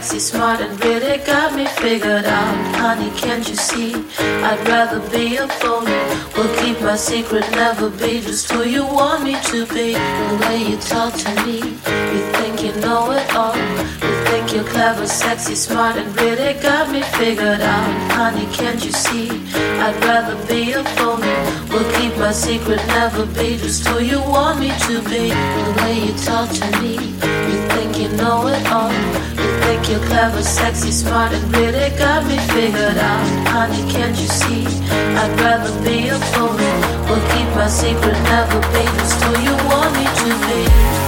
sexy, smart, and really got me figured out. Honey, can't you see? I'd rather be a phony. Will keep my secret, never be just who you want me to be. The way you talk to me, you think you know it all. You think you're clever, sexy, smart, and really got me figured out. Honey, can't you see? I'd rather be a phony. Will keep my secret, never be just who you want me to be. The way you talk to me, you think you know it all you're clever, sexy, smart, and really got me figured out. Honey, can't you see? I'd rather be a fool. We'll keep my secret, never be just who you want me to be.